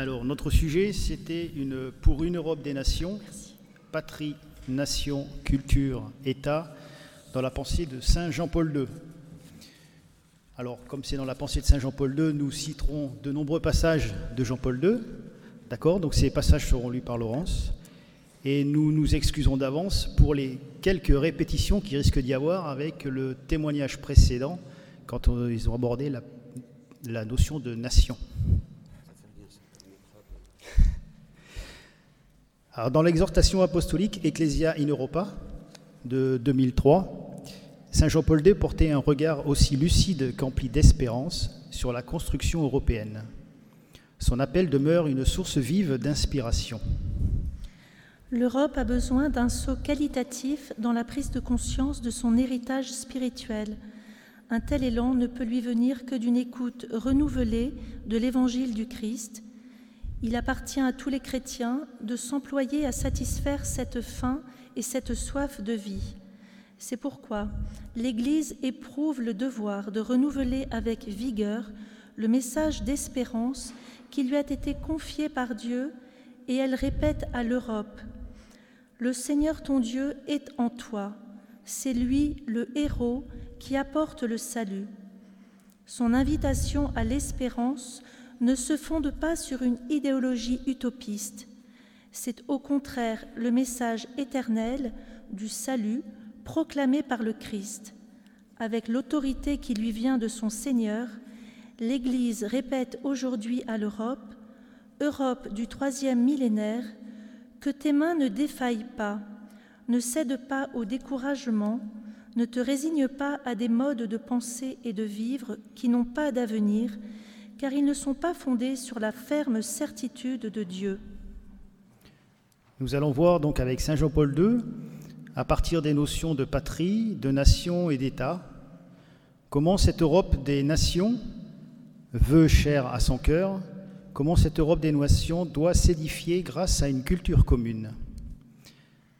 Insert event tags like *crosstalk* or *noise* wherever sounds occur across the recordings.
Alors, notre sujet, c'était une, pour une Europe des nations, patrie, nation, culture, État, dans la pensée de Saint Jean-Paul II. Alors, comme c'est dans la pensée de Saint Jean-Paul II, nous citerons de nombreux passages de Jean-Paul II. D'accord? Donc, ces passages seront lus par Laurence. Et nous nous excusons d'avance pour les quelques répétitions qui risquent d'y avoir avec le témoignage précédent quand ils ont abordé la, la notion de nation. Dans l'exhortation apostolique Ecclesia in Europa de 2003, Saint Jean-Paul II portait un regard aussi lucide qu'empli d'espérance sur la construction européenne. Son appel demeure une source vive d'inspiration. L'Europe a besoin d'un saut qualitatif dans la prise de conscience de son héritage spirituel. Un tel élan ne peut lui venir que d'une écoute renouvelée de l'évangile du Christ. Il appartient à tous les chrétiens de s'employer à satisfaire cette faim et cette soif de vie. C'est pourquoi l'Église éprouve le devoir de renouveler avec vigueur le message d'espérance qui lui a été confié par Dieu et elle répète à l'Europe le Seigneur ton Dieu est en toi. C'est lui le héros qui apporte le salut. Son invitation à l'espérance ne se fonde pas sur une idéologie utopiste. C'est au contraire le message éternel du salut proclamé par le Christ. Avec l'autorité qui lui vient de son Seigneur, l'Église répète aujourd'hui à l'Europe, Europe du troisième millénaire, que tes mains ne défaillent pas, ne cèdent pas au découragement, ne te résigne pas à des modes de pensée et de vivre qui n'ont pas d'avenir, car ils ne sont pas fondés sur la ferme certitude de Dieu. Nous allons voir donc avec Saint Jean-Paul II, à partir des notions de patrie, de nation et d'État, comment cette Europe des nations veut chère à son cœur, comment cette Europe des nations doit s'édifier grâce à une culture commune.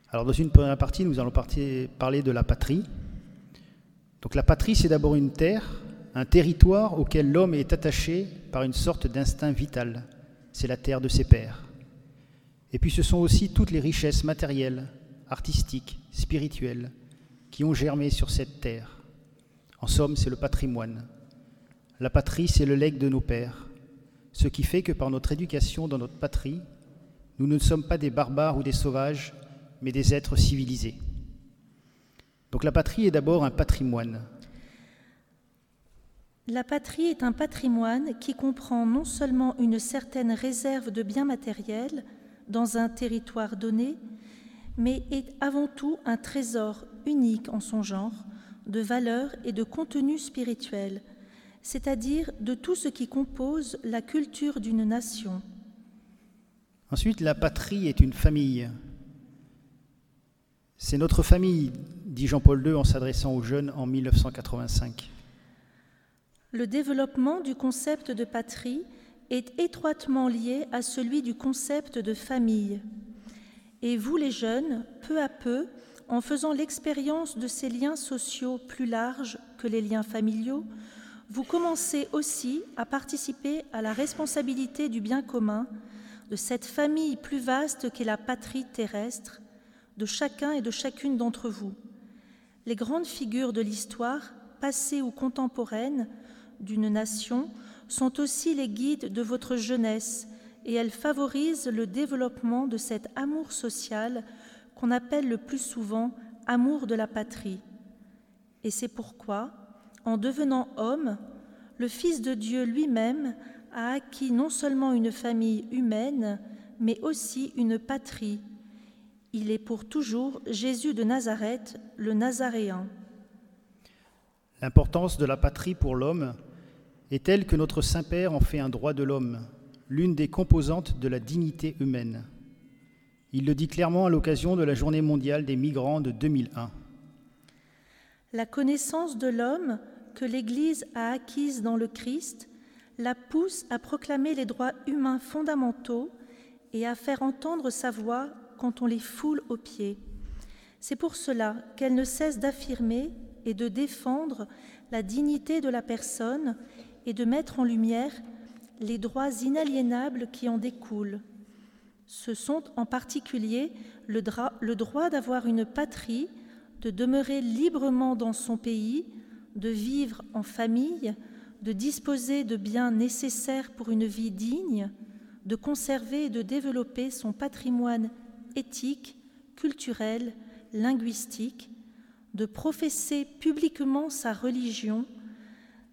Alors dans une première partie, nous allons parler de la patrie. Donc la patrie, c'est d'abord une terre, un territoire auquel l'homme est attaché par une sorte d'instinct vital. C'est la terre de ses pères. Et puis ce sont aussi toutes les richesses matérielles, artistiques, spirituelles, qui ont germé sur cette terre. En somme, c'est le patrimoine. La patrie, c'est le legs de nos pères ce qui fait que par notre éducation dans notre patrie, nous ne sommes pas des barbares ou des sauvages, mais des êtres civilisés. Donc la patrie est d'abord un patrimoine. La patrie est un patrimoine qui comprend non seulement une certaine réserve de biens matériels dans un territoire donné, mais est avant tout un trésor unique en son genre, de valeurs et de contenu spirituel, c'est-à-dire de tout ce qui compose la culture d'une nation. Ensuite, la patrie est une famille. C'est notre famille, dit Jean-Paul II en s'adressant aux jeunes en 1985. Le développement du concept de patrie est étroitement lié à celui du concept de famille. Et vous, les jeunes, peu à peu, en faisant l'expérience de ces liens sociaux plus larges que les liens familiaux, vous commencez aussi à participer à la responsabilité du bien commun, de cette famille plus vaste qu'est la patrie terrestre, de chacun et de chacune d'entre vous. Les grandes figures de l'histoire, passées ou contemporaines, d'une nation, sont aussi les guides de votre jeunesse et elles favorisent le développement de cet amour social qu'on appelle le plus souvent amour de la patrie. Et c'est pourquoi, en devenant homme, le Fils de Dieu lui-même a acquis non seulement une famille humaine, mais aussi une patrie. Il est pour toujours Jésus de Nazareth, le Nazaréen. L'importance de la patrie pour l'homme est telle que notre Saint-Père en fait un droit de l'homme, l'une des composantes de la dignité humaine. Il le dit clairement à l'occasion de la Journée mondiale des migrants de 2001. La connaissance de l'homme que l'Église a acquise dans le Christ la pousse à proclamer les droits humains fondamentaux et à faire entendre sa voix quand on les foule aux pieds. C'est pour cela qu'elle ne cesse d'affirmer et de défendre la dignité de la personne et de mettre en lumière les droits inaliénables qui en découlent. Ce sont en particulier le, droit d'avoir une patrie, de demeurer librement dans son pays, de vivre en famille, de disposer de biens nécessaires pour une vie digne, de conserver et de développer son patrimoine éthique, culturel, linguistique, de professer publiquement sa religion,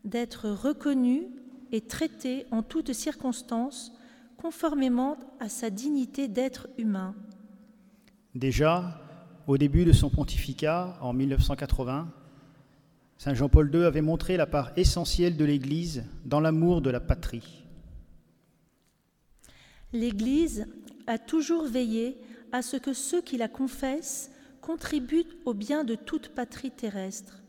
d'être reconnu et traité en toutes circonstances conformément à sa dignité d'être humain. Déjà, au début de son pontificat, en 1980, Saint Jean-Paul II avait montré la part essentielle de l'Église dans l'amour de la patrie. L'Église a toujours veillé à ce que ceux qui la confessent contribuent au bien de toute patrie terrestre.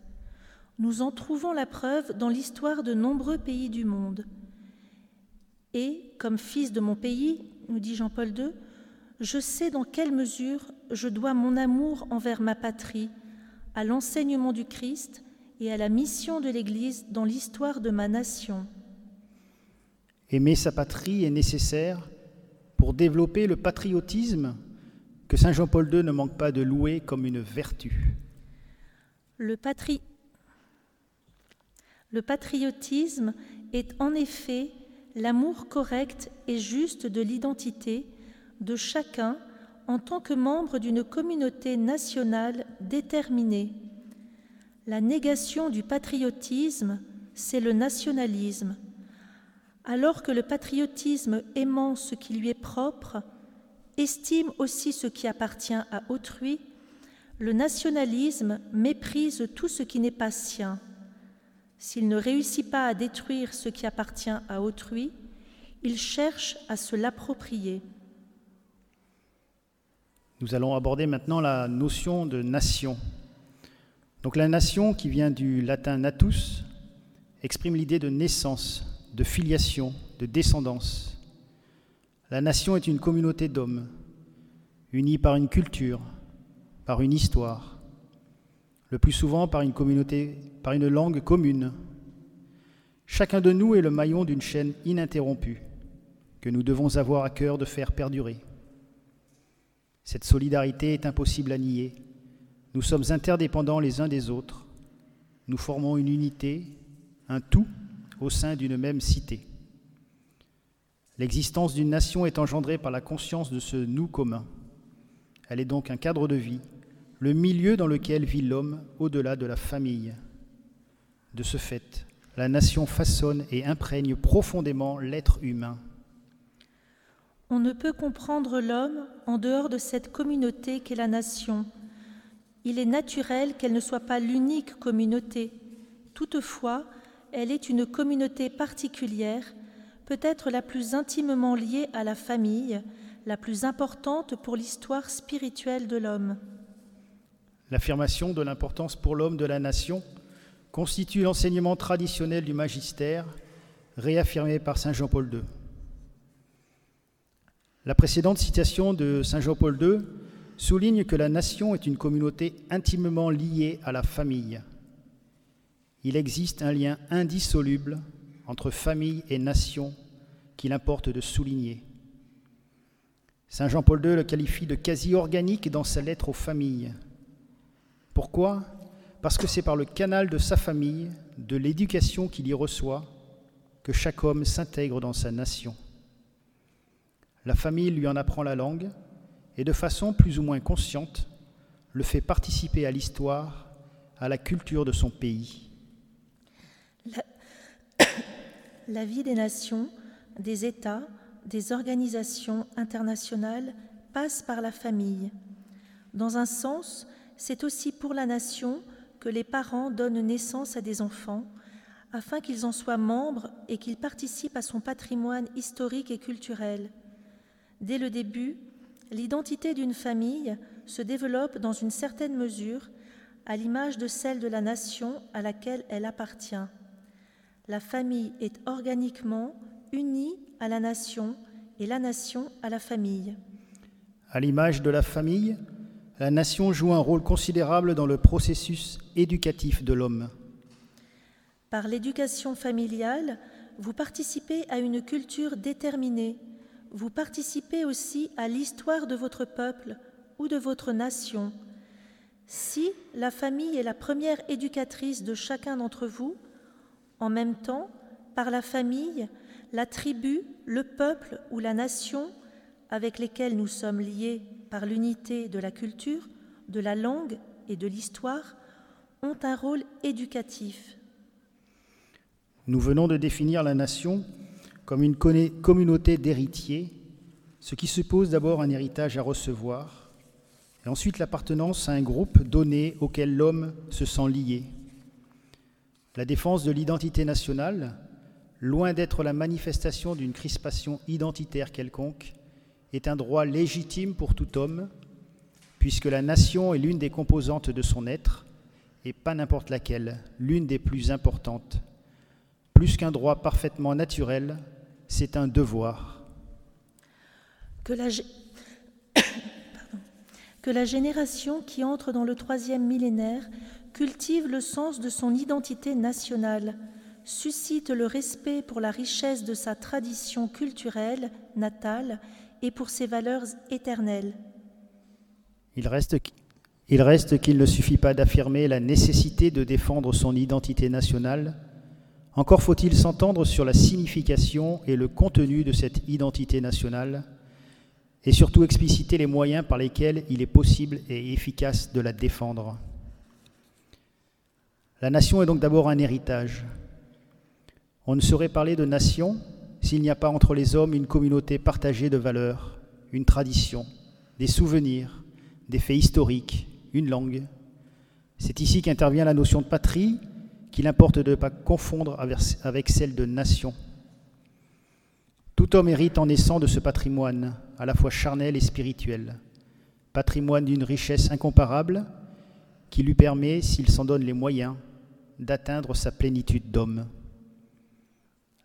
Nous en trouvons la preuve dans l'histoire de nombreux pays du monde. Et, comme fils de mon pays, nous dit Jean-Paul II, je sais dans quelle mesure je dois mon amour envers ma patrie, à l'enseignement du Christ et à la mission de l'Église dans l'histoire de ma nation. Aimer sa patrie est nécessaire pour développer le patriotisme que Saint Jean-Paul II ne manque pas de louer comme une vertu. Le, patri... le patriotisme est en effet l'amour correct et juste de l'identité de chacun en tant que membre d'une communauté nationale déterminée. La négation du patriotisme, c'est le nationalisme, alors que le patriotisme aimant ce qui lui est propre, estime aussi ce qui appartient à autrui, le nationalisme méprise tout ce qui n'est pas sien. S'il ne réussit pas à détruire ce qui appartient à autrui, il cherche à se l'approprier. Nous allons aborder maintenant la notion de nation. Donc la nation, qui vient du latin natus, exprime l'idée de naissance, de filiation, de descendance. La nation est une communauté d'hommes, unis par une culture, par une histoire, le plus souvent par une communauté, par une langue commune. Chacun de nous est le maillon d'une chaîne ininterrompue que nous devons avoir à cœur de faire perdurer. Cette solidarité est impossible à nier. Nous sommes interdépendants les uns des autres. Nous formons une unité, un tout au sein d'une même cité. L'existence d'une nation est engendrée par la conscience de ce nous commun. Elle est donc un cadre de vie, le milieu dans lequel vit l'homme au-delà de la famille. De ce fait, la nation façonne et imprègne profondément l'être humain. On ne peut comprendre l'homme en dehors de cette communauté qu'est la nation. Il est naturel qu'elle ne soit pas l'unique communauté. Toutefois, elle est une communauté particulière, peut-être la plus intimement liée à la famille, la plus importante pour l'histoire spirituelle de l'homme. L'affirmation de l'importance pour l'homme de la nation constitue l'enseignement traditionnel du magistère, réaffirmé par Saint Jean-Paul II. La précédente citation de Saint Jean-Paul II souligne que la nation est une communauté intimement liée à la famille il existe un lien indissoluble entre famille et nation qu'il importe de souligner. Saint Jean-Paul II le qualifie de quasi organique dans sa lettre aux familles. Pourquoi? Parce que c'est par le canal de sa famille, de l'éducation qu'il y reçoit, que chaque homme s'intègre dans sa nation. La famille lui en apprend la langue et de façon plus ou moins consciente le fait participer à l'histoire, à la culture de son pays. La, *coughs* vie des nations, des États, des organisations internationales passe par la famille. Dans un sens, c'est aussi pour la nation que les parents donnent naissance à des enfants, afin qu'ils en soient membres et qu'ils participent à son patrimoine historique et culturel. Dès le début, l'identité d'une famille se développe dans une certaine mesure à l'image de celle de la nation à laquelle elle appartient la famille est organiquement unie à la nation et la nation à la famille. À l'image de la famille, la nation joue un rôle considérable dans le processus éducatif de l'homme. Par l'éducation familiale, vous participez à une culture déterminée, vous participez aussi à l'histoire de votre peuple ou de votre nation. Si la famille est la première éducatrice de chacun d'entre vous, en même temps, par la famille, la tribu, le peuple ou la nation avec lesquels nous sommes liés par l'unité de la culture, de la langue et de l'histoire, ont un rôle éducatif. Nous venons de définir la nation comme une communauté d'héritiers, ce qui suppose d'abord un héritage à recevoir, et ensuite l'appartenance à un groupe donné auquel l'homme se sent lié. La défense de l'identité nationale, loin d'être la manifestation d'une crispation identitaire quelconque, est un droit légitime pour tout homme, puisque la nation est l'une des composantes de son être, et pas n'importe laquelle, l'une des plus importantes. Plus qu'un droit parfaitement naturel, c'est un devoir. Que la, *coughs* génération qui entre dans le troisième millénaire cultive le sens de son identité nationale, suscite le respect pour la richesse de sa tradition culturelle natale et pour ses valeurs éternelles. Il reste, il reste qu'il ne suffit pas d'affirmer la nécessité de défendre son identité nationale, encore faut-il s'entendre sur la signification et le contenu de cette identité nationale, et surtout expliciter les moyens par lesquels il est possible et efficace de la défendre. La nation est donc d'abord un héritage. On ne saurait parler de nation s'il n'y a pas entre les hommes une communauté partagée de valeurs, une tradition, des souvenirs, des faits historiques, une langue. C'est ici qu'intervient la notion de patrie, qu'il importe de ne pas confondre avec celle de nation. Tout homme hérite en naissant de ce patrimoine, à la fois charnel et spirituel, patrimoine d'une richesse incomparable qui lui permet, s'il s'en donne les moyens, d'atteindre sa plénitude d'homme.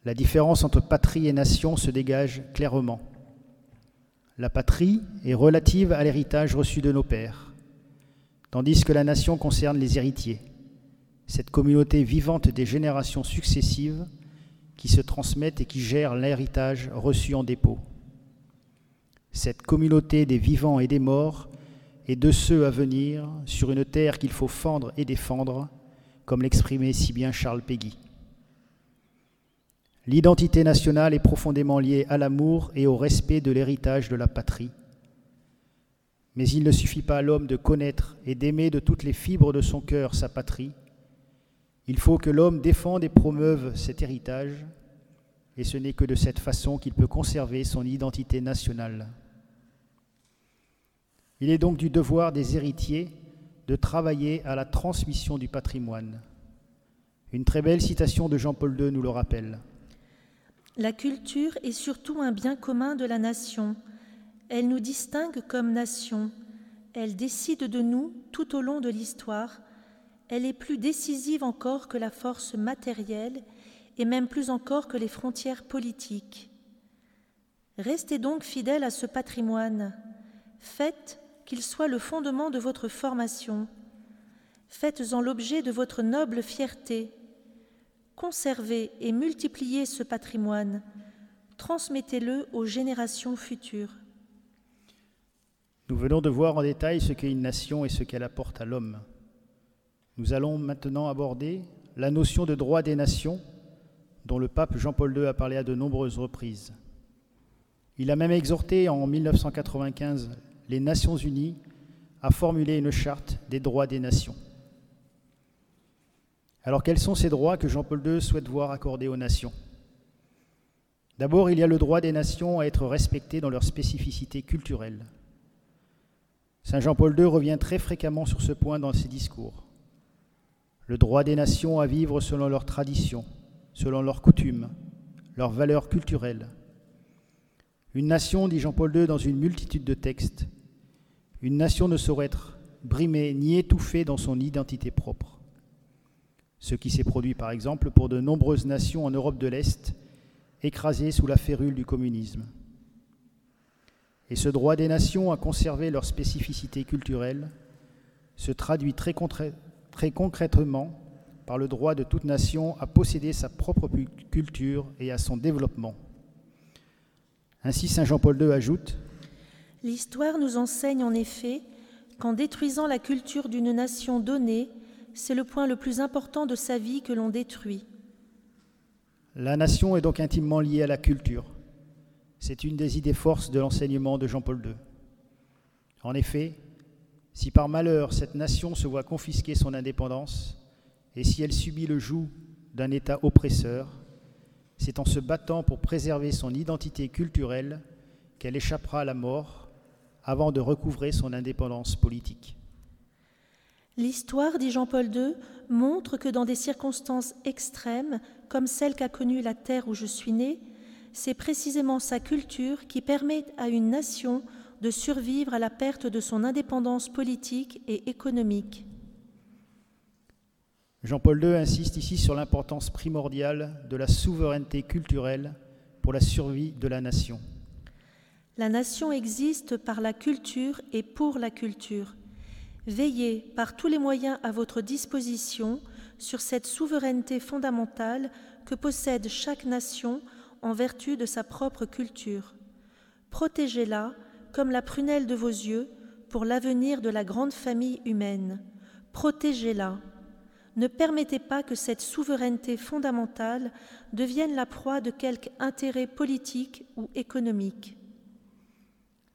La différence entre patrie et nation se dégage clairement. La patrie est relative à l'héritage reçu de nos pères, tandis que la nation concerne les héritiers, cette communauté vivante des générations successives qui se transmettent et qui gèrent l'héritage reçu en dépôt. Cette communauté des vivants et des morts et de ceux à venir sur une terre qu'il faut fendre et défendre, comme l'exprimait si bien Charles Péguy. L'identité nationale est profondément liée à l'amour et au respect de l'héritage de la patrie. Mais il ne suffit pas à l'homme de connaître et d'aimer de toutes les fibres de son cœur sa patrie. Il faut que l'homme défende et promeuve cet héritage, et ce n'est que de cette façon qu'il peut conserver son identité nationale. Il est donc du devoir des héritiers de travailler à la transmission du patrimoine. Une très belle citation de Jean-Paul II nous le rappelle. La culture est surtout un bien commun de la nation. Elle nous distingue comme nation. Elle décide de nous tout au long de l'histoire. Elle est plus décisive encore que la force matérielle et même plus encore que les frontières politiques. Restez donc fidèles à ce patrimoine. Faites qu'il soit le fondement de votre formation. Faites-en l'objet de votre noble fierté Conservez et multipliez ce patrimoine, transmettez-le aux générations futures. Nous venons de voir en détail ce qu'est une nation et ce qu'elle apporte à l'homme. Nous allons maintenant aborder la notion de droit des nations dont le pape Jean-Paul II a parlé à de nombreuses reprises. Il a même exhorté en 1995 les Nations Unies à formuler une charte des droits des nations. Alors quels sont ces droits que Jean-Paul II souhaite voir accordés aux nations? D'abord, il y a le droit des nations à être respectées dans leur spécificité culturelle. Saint Jean-Paul II revient très fréquemment sur ce point dans ses discours. Le droit des nations à vivre selon leurs traditions, selon leurs coutumes, leurs valeurs culturelles. Une nation, dit Jean-Paul II dans une multitude de textes, une nation ne saurait être brimée ni étouffée dans son identité propre ce qui s'est produit par exemple pour de nombreuses nations en Europe de l'Est, écrasées sous la férule du communisme. Et ce droit des nations à conserver leur spécificité culturelle se traduit très, très concrètement par le droit de toute nation à posséder sa propre culture et à son développement. Ainsi, Saint Jean-Paul II ajoute L'histoire nous enseigne en effet qu'en détruisant la culture d'une nation donnée, c'est le point le plus important de sa vie que l'on détruit. La nation est donc intimement liée à la culture. C'est une des idées forces de l'enseignement de Jean-Paul II. En effet, si par malheur cette nation se voit confisquer son indépendance, et si elle subit le joug d'un État oppresseur, c'est en se battant pour préserver son identité culturelle qu'elle échappera à la mort avant de recouvrer son indépendance politique. L'histoire, dit Jean-Paul II, montre que dans des circonstances extrêmes, comme celle qu'a connue la terre où je suis né, c'est précisément sa culture qui permet à une nation de survivre à la perte de son indépendance politique et économique. Jean-Paul II insiste ici sur l'importance primordiale de la souveraineté culturelle pour la survie de la nation. La nation existe par la culture et pour la culture. Veillez par tous les moyens à votre disposition sur cette souveraineté fondamentale que possède chaque nation en vertu de sa propre culture. Protégez-la comme la prunelle de vos yeux pour l'avenir de la grande famille humaine. Protégez-la. Ne permettez pas que cette souveraineté fondamentale devienne la proie de quelque intérêt politique ou économique.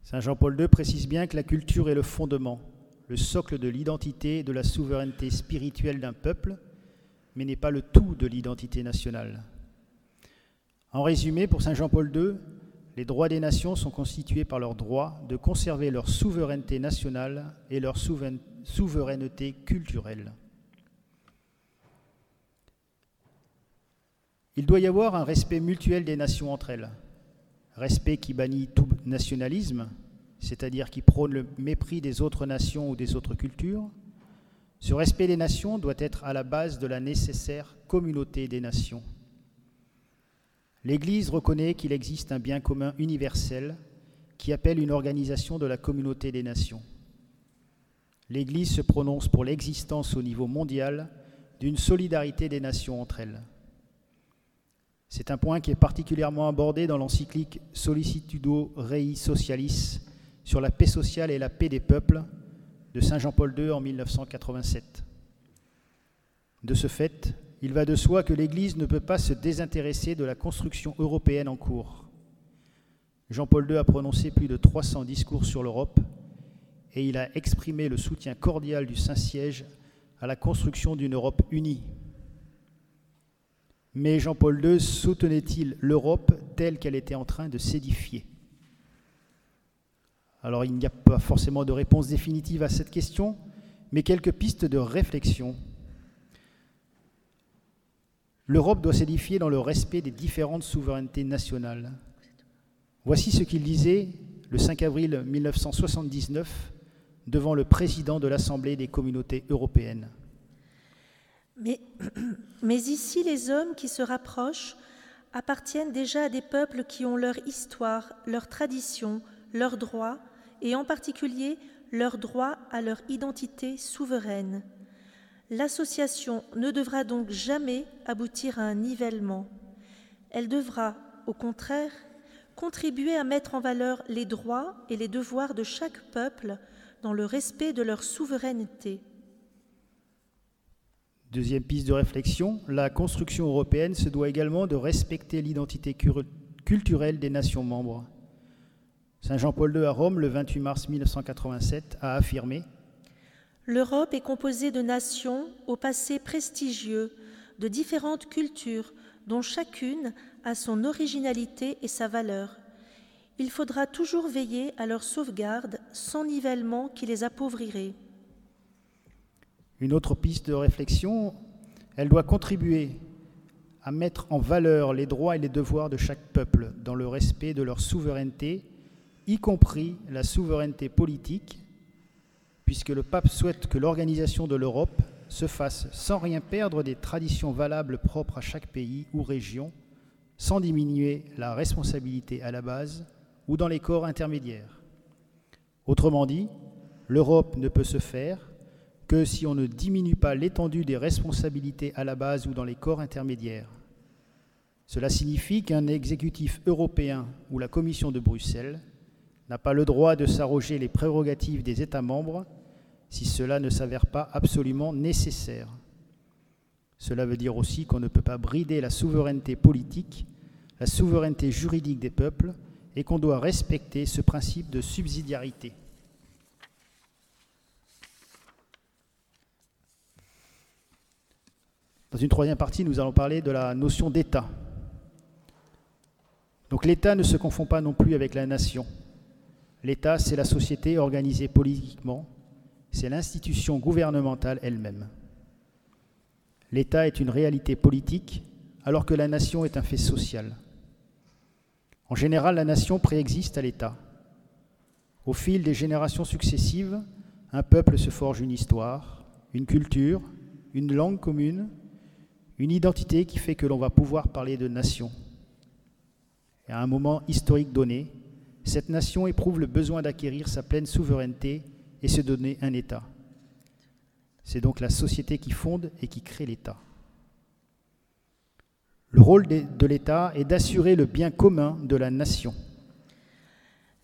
Saint Jean-Paul II précise bien que la culture est le fondement, le socle de l'identité et de la souveraineté spirituelle d'un peuple, mais n'est pas le tout de l'identité nationale. En résumé, pour Saint Jean-Paul II, les droits des nations sont constitués par leur droit de conserver leur souveraineté nationale et leur souveraineté culturelle. Il doit y avoir un respect mutuel des nations entre elles, respect qui bannit tout nationalisme, c'est-à-dire qui prône le mépris des autres nations ou des autres cultures. Ce respect des nations doit être à la base de la nécessaire communauté des nations. L'Église reconnaît qu'il existe un bien commun universel qui appelle une organisation de la communauté des nations. L'Église se prononce pour l'existence au niveau mondial d'une solidarité des nations entre elles. C'est un point qui est particulièrement abordé dans l'encyclique Sollicitudo Rei Socialis sur la paix sociale et la paix des peuples de Saint Jean-Paul II en 1987. De ce fait, il va de soi que l'Église ne peut pas se désintéresser de la construction européenne en cours. Jean-Paul II a prononcé plus de 300 discours sur l'Europe et il a exprimé le soutien cordial du Saint-Siège à la construction d'une Europe unie mais Jean-Paul II soutenait-il l'Europe telle qu'elle était en train de s'édifier? Alors il n'y a pas forcément de réponse définitive à cette question, mais quelques pistes de réflexion. L'Europe doit s'édifier dans le respect des différentes souverainetés nationales. Voici ce qu'il disait le 5 avril 1979 devant le président de l'Assemblée des communautés européennes. *clears throat* Mais, ici, les hommes qui se rapprochent appartiennent déjà à des peuples qui ont leur histoire, leur tradition, leurs droits, et en particulier leur droit à leur identité souveraine. L'association ne devra donc jamais aboutir à un nivellement. Elle devra, au contraire, contribuer à mettre en valeur les droits et les devoirs de chaque peuple dans le respect de leur souveraineté. Deuxième piste de réflexion, la construction européenne se doit également de respecter l'identité culturelle des nations membres. Saint Jean-Paul II à Rome, le 28 mars 1987, a affirmé L'Europe est composée de nations au passé prestigieux, de différentes cultures, dont chacune a son originalité et sa valeur. Il faudra toujours veiller à leur sauvegarde sans nivellement qui les appauvrirait. Une autre piste de réflexion, elle doit contribuer à mettre en valeur les droits et les devoirs de chaque peuple dans le respect de leur souveraineté, y compris la souveraineté politique, puisque le pape souhaite que l'organisation de l'Europe se fasse sans rien perdre des traditions valables propres à chaque pays ou région, sans diminuer la responsabilité à la base ou dans les corps intermédiaires. Autrement dit, l'Europe ne peut se faire que si on ne diminue pas l'étendue des responsabilités à la base ou dans les corps intermédiaires. Cela signifie qu'un exécutif européen ou la Commission de Bruxelles n'a pas le droit de s'arroger les prérogatives des États membres si cela ne s'avère pas absolument nécessaire. Cela veut dire aussi qu'on ne peut pas brider la souveraineté politique, la souveraineté juridique des peuples, et qu'on doit respecter ce principe de subsidiarité. Dans une troisième partie, nous allons parler de la notion d'État. Donc l'État ne se confond pas non plus avec la nation. L'État, c'est la société organisée politiquement, c'est l'institution gouvernementale elle-même. L'État est une réalité politique, alors que la nation est un fait social. En général, la nation préexiste à l'État. Au fil des générations successives, un peuple se forge une histoire, une culture, une langue commune, une identité qui fait que l'on va pouvoir parler de nation. À un moment historique donné, cette nation éprouve le besoin d'acquérir sa pleine souveraineté et se donner un État. C'est donc la société qui fonde et qui crée l'État. Le rôle de l'État est d'assurer le bien commun de la nation.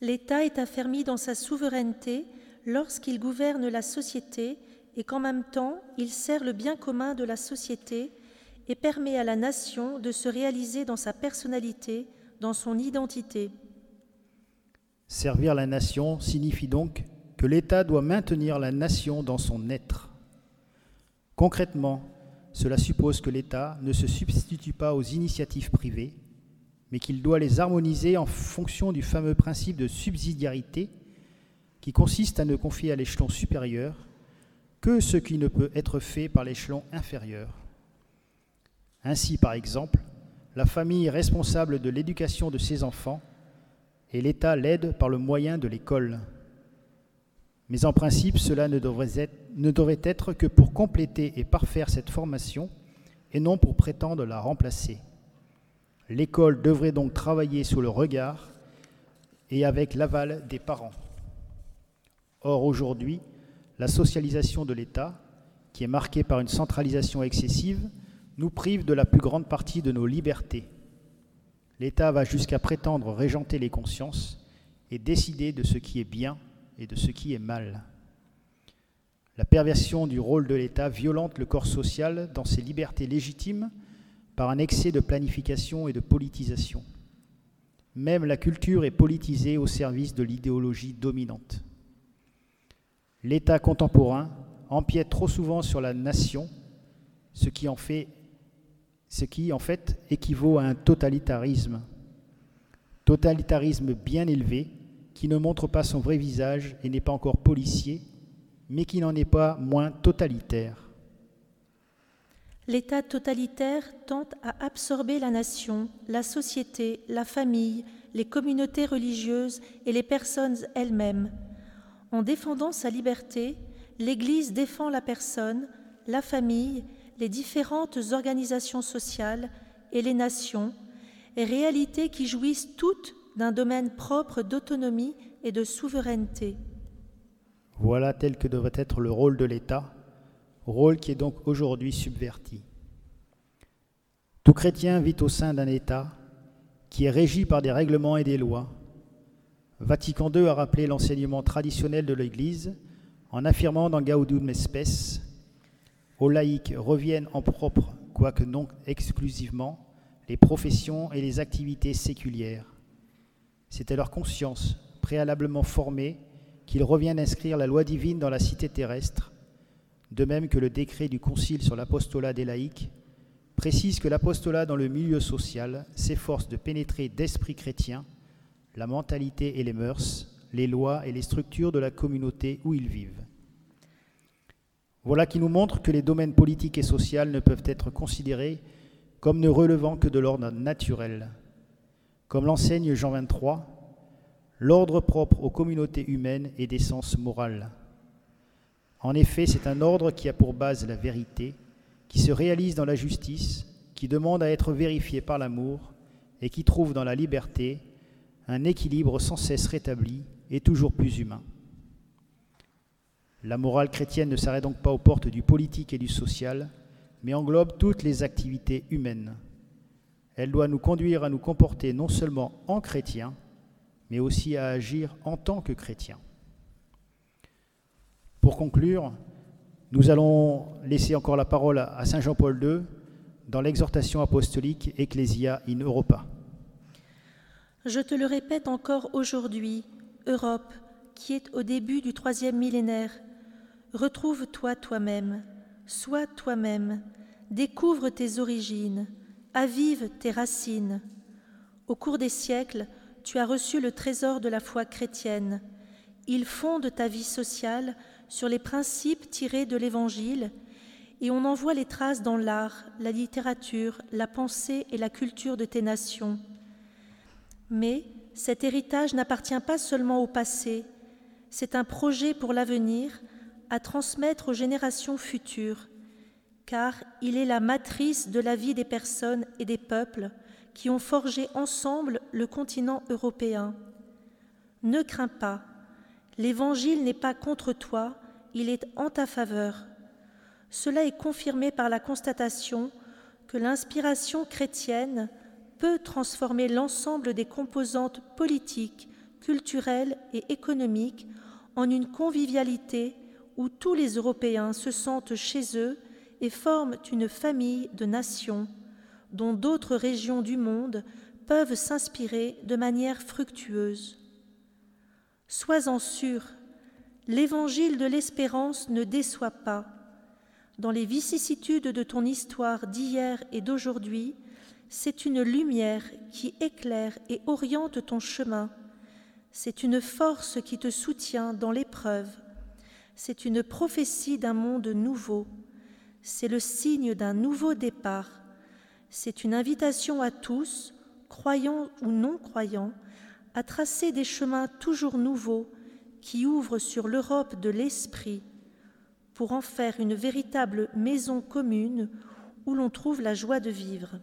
L'État est affermi dans sa souveraineté lorsqu'il gouverne la société et qu'en même temps il sert le bien commun de la société et permet à la nation de se réaliser dans sa personnalité, dans son identité. Servir la nation signifie donc que l'État doit maintenir la nation dans son être. Concrètement, cela suppose que l'État ne se substitue pas aux initiatives privées, mais qu'il doit les harmoniser en fonction du fameux principe de subsidiarité qui consiste à ne confier à l'échelon supérieur que ce qui ne peut être fait par l'échelon inférieur. Ainsi, par exemple, la famille responsable de l'éducation de ses enfants et l'État l'aide par le moyen de l'école. Mais en principe, cela ne devrait, être, que pour compléter et parfaire cette formation et non pour prétendre la remplacer. L'école devrait donc travailler sous le regard et avec l'aval des parents. Or, aujourd'hui, la socialisation de l'État, qui est marquée par une centralisation excessive, nous prive de la plus grande partie de nos libertés. L'État va jusqu'à prétendre régenter les consciences et décider de ce qui est bien et de ce qui est mal. La perversion du rôle de l'État violente le corps social dans ses libertés légitimes par un excès de planification et de politisation. Même la culture est politisée au service de l'idéologie dominante. L'État contemporain empiète trop souvent sur la nation, ce qui en fait ce qui en fait équivaut à un totalitarisme. Totalitarisme bien élevé qui ne montre pas son vrai visage et n'est pas encore policier, mais qui n'en est pas moins totalitaire. L'État totalitaire tente à absorber la nation, la société, la famille, les communautés religieuses et les personnes elles-mêmes. En défendant sa liberté, l'Église défend la personne, la famille, les différentes organisations sociales et les nations, et réalités qui jouissent toutes d'un domaine propre d'autonomie et de souveraineté. Voilà tel que devrait être le rôle de l'État, rôle qui est donc aujourd'hui subverti. Tout chrétien vit au sein d'un État qui est régi par des règlements et des lois. Vatican II a rappelé l'enseignement traditionnel de l'Église en affirmant dans Gaudium Spes aux laïcs reviennent en propre, quoique non exclusivement, les professions et les activités séculières. C'est à leur conscience, préalablement formée, qu'il revient d'inscrire la loi divine dans la cité terrestre, de même que le décret du Concile sur l'apostolat des laïcs précise que l'apostolat dans le milieu social s'efforce de pénétrer d'esprit chrétien la mentalité et les mœurs, les lois et les structures de la communauté où ils vivent. Voilà qui nous montre que les domaines politiques et sociaux ne peuvent être considérés comme ne relevant que de l'ordre naturel. Comme l'enseigne Jean 23, l'ordre propre aux communautés humaines est d'essence morale. En effet, c'est un ordre qui a pour base la vérité, qui se réalise dans la justice, qui demande à être vérifié par l'amour et qui trouve dans la liberté un équilibre sans cesse rétabli et toujours plus humain. La morale chrétienne ne s'arrête donc pas aux portes du politique et du social, mais englobe toutes les activités humaines. Elle doit nous conduire à nous comporter non seulement en chrétiens, mais aussi à agir en tant que chrétiens. Pour conclure, nous allons laisser encore la parole à Saint Jean-Paul II dans l'exhortation apostolique Ecclesia in Europa. Je te le répète encore aujourd'hui, Europe, qui est au début du troisième millénaire, retrouve-toi toi-même, sois toi-même, découvre tes origines, avive tes racines. Au cours des siècles, tu as reçu le trésor de la foi chrétienne. Il fonde ta vie sociale sur les principes tirés de l'Évangile et on en voit les traces dans l'art, la littérature, la pensée et la culture de tes nations. Mais cet héritage n'appartient pas seulement au passé, c'est un projet pour l'avenir à transmettre aux générations futures, car il est la matrice de la vie des personnes et des peuples qui ont forgé ensemble le continent européen. Ne crains pas, l'Évangile n'est pas contre toi, il est en ta faveur. Cela est confirmé par la constatation que l'inspiration chrétienne peut transformer l'ensemble des composantes politiques, culturelles et économiques en une convivialité où tous les Européens se sentent chez eux et forment une famille de nations dont d'autres régions du monde peuvent s'inspirer de manière fructueuse. Sois-en sûr, l'évangile de l'espérance ne déçoit pas. Dans les vicissitudes de ton histoire d'hier et d'aujourd'hui, c'est une lumière qui éclaire et oriente ton chemin. C'est une force qui te soutient dans l'épreuve. C'est une prophétie d'un monde nouveau. C'est le signe d'un nouveau départ. C'est une invitation à tous, croyants ou non croyants, à tracer des chemins toujours nouveaux qui ouvrent sur l'Europe de l'esprit pour en faire une véritable maison commune où l'on trouve la joie de vivre.